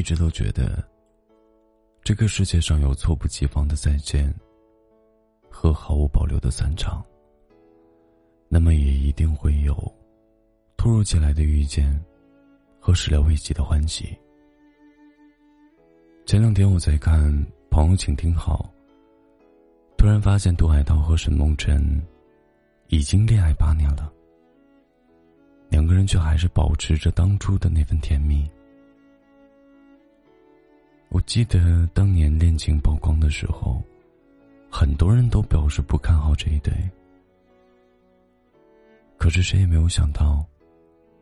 一直都觉得，这个世界上有猝不及防的再见和毫无保留的散场，那么也一定会有突如其来的遇见和始料未及的欢喜。前两天我在看《朋友，请听好》，突然发现杜海涛和沈梦辰已经恋爱八年了，两个人却还是保持着当初的那份甜蜜。我记得当年恋情曝光的时候，很多人都表示不看好这一对。可是谁也没有想到，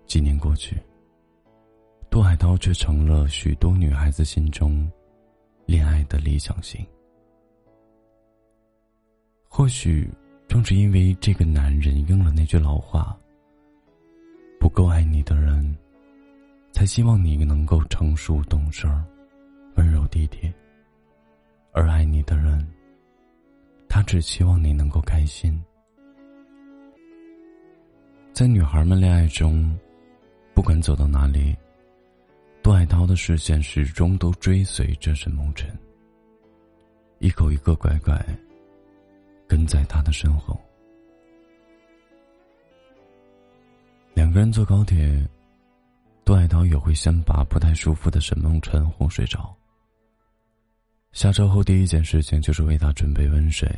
几年过去，杜海涛却成了许多女孩子心中恋爱的理想型。或许正是因为这个男人应了那句老话：“不够爱你的人，才希望你能够成熟懂事儿。”地铁，而爱你的人，他只希望你能够开心。在女孩们恋爱中，不管走到哪里，杜海涛的视线始终都追随着沈梦辰，一口一个乖乖跟在他的身后。两个人坐高铁，杜海涛也会先把不太舒服的沈梦辰哄睡着。下车后，第一件事情就是为他准备温水。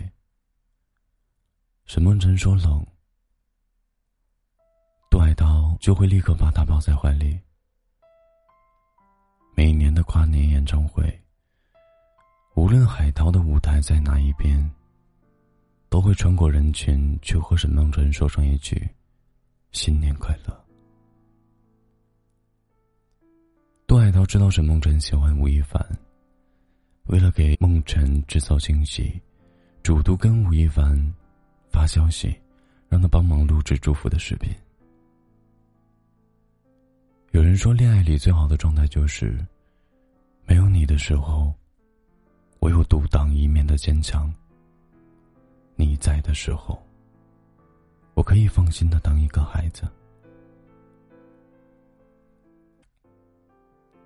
沈梦辰说冷，杜海涛就会立刻把他抱在怀里。每年的跨年演唱会，无论海涛的舞台在哪一边，都会穿过人群去和沈梦辰说上一句“新年快乐”。杜海涛知道沈梦辰喜欢吴亦凡。为了给梦辰制造惊喜，主动跟吴亦凡发消息，让他帮忙录制祝福的视频。有人说，恋爱里最好的状态就是，没有你的时候，我有独当一面的坚强；你在的时候，我可以放心的当一个孩子。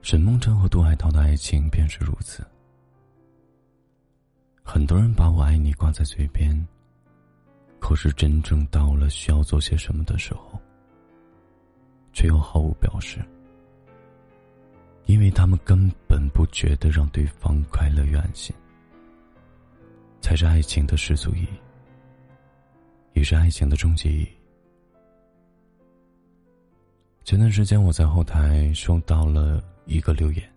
沈梦辰和杜海涛的爱情便是如此。很多人把我爱你挂在嘴边，可是真正到了需要做些什么的时候，却又毫无表示，因为他们根本不觉得让对方快乐与安心，才是爱情的世俗意义，也是爱情的终极意义。前段时间我在后台收到了一个留言，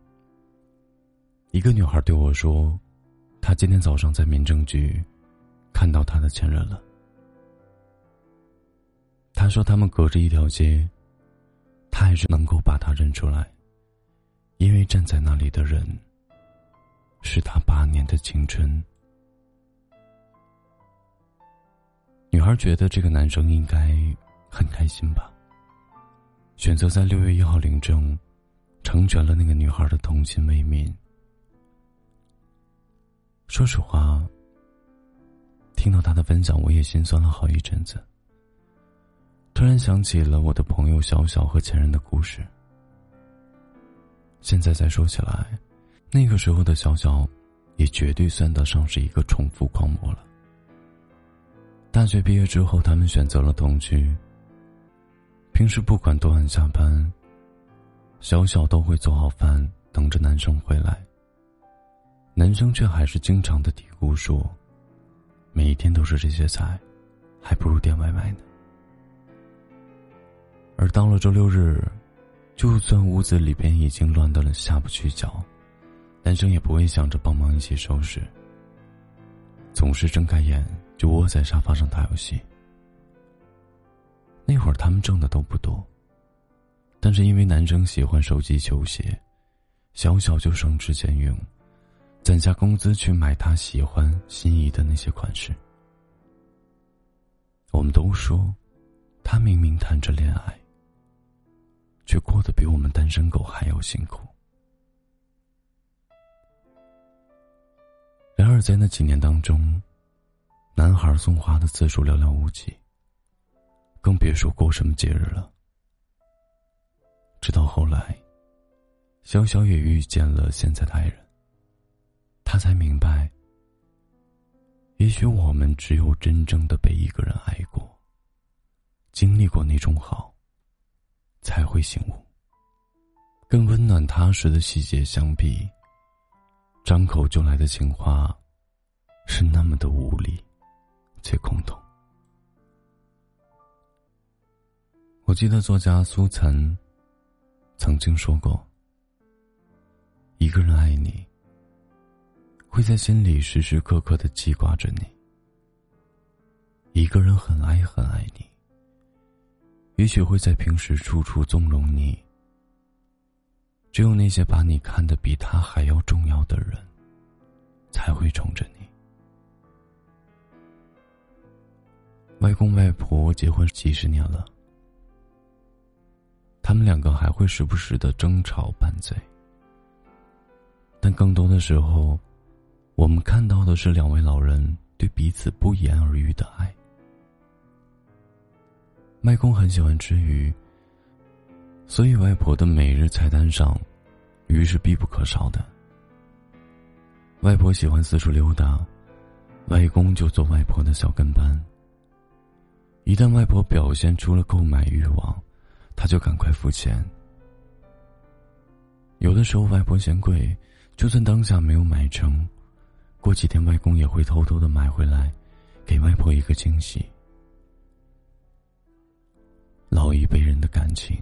一个女孩对我说。他今天早上在民政局看到他的前任了。他说他们隔着一条街，他还是能够把他认出来，因为站在那里的人是他八年的青春。女孩觉得这个男生应该很开心吧，选择在六月一号领证，成全了那个女孩的童心未泯。说实话，听到他的分享，我也心酸了好一阵子。突然想起了我的朋友小小和前任的故事。现在再说起来，那个时候的小小，也绝对算得上是一个重复狂魔了。大学毕业之后，他们选择了同居。平时不管多晚下班，小小都会做好饭，等着男生回来。男生却还是经常的嘀咕说：“每天都是这些菜，还不如点外卖呢。”而到了周六日，就算屋子里边已经乱到了下不去脚，男生也不会想着帮忙一起收拾，总是睁开眼就窝在沙发上打游戏。那会儿他们挣的都不多，但是因为男生喜欢手机球鞋，小小就省吃俭用。攒下工资去买他喜欢心仪的那些款式。我们都说，他明明谈着恋爱，却过得比我们单身狗还要辛苦。然而在那几年当中，男孩送花的次数寥寥无几，更别说过什么节日了。直到后来，潇潇也遇见了现在的爱人，他才明白，也许我们只有真正的被一个人爱过，经历过那种好，才会醒悟。跟温暖踏实的细节相比，张口就来的情话，是那么的无力且空洞。我记得作家苏岑曾经说过：“一个人爱你，会在心里时时刻刻的记挂着你；一个人很爱很爱你，也许会在平时处处纵容你。”只有那些把你看得比他还要重要的人，才会宠着你。外公外婆结婚几十年了，他们两个还会时不时的争吵拌嘴，但更多的时候，我们看到的是两位老人对彼此不言而喻的爱。外公很喜欢吃鱼。所以，外婆的每日菜单上，鱼是必不可少的。外婆喜欢四处溜达，外公就做外婆的小跟班。一旦外婆表现出了购买欲望，他就赶快付钱。有的时候，外婆嫌贵，就算当下没有买成，过几天外公也会偷偷的买回来，给外婆一个惊喜。老一辈人的感情。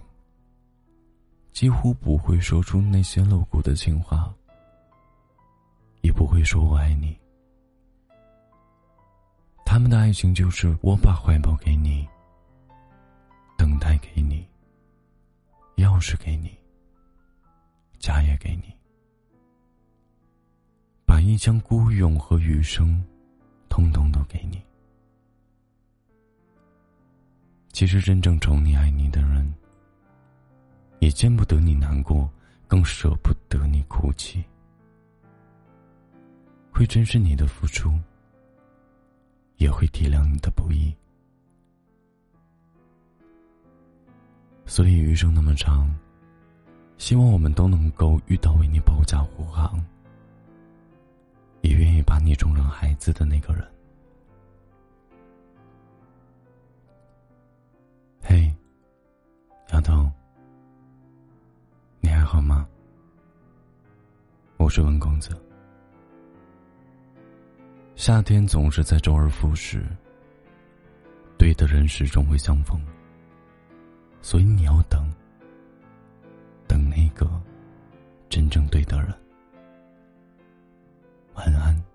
几乎不会说出那些露骨的情话，也不会说我爱你。他们的爱情就是我把怀抱给你，等待给你，钥匙给你，家也给你，把一腔孤勇和余生，通通都给你。其实，真正宠你、爱你的人。也见不得你难过，更舍不得你哭泣，会珍视你的付出，也会体谅你的不易。所以余生那么长，希望我们都能够遇到为你保驾护航，也愿意把你宠成孩子的那个人。嘿，丫头。你还好吗？我是温公子。夏天总是在周而复始，对的人始终会相逢，所以你要等，等那个真正对的人。晚安。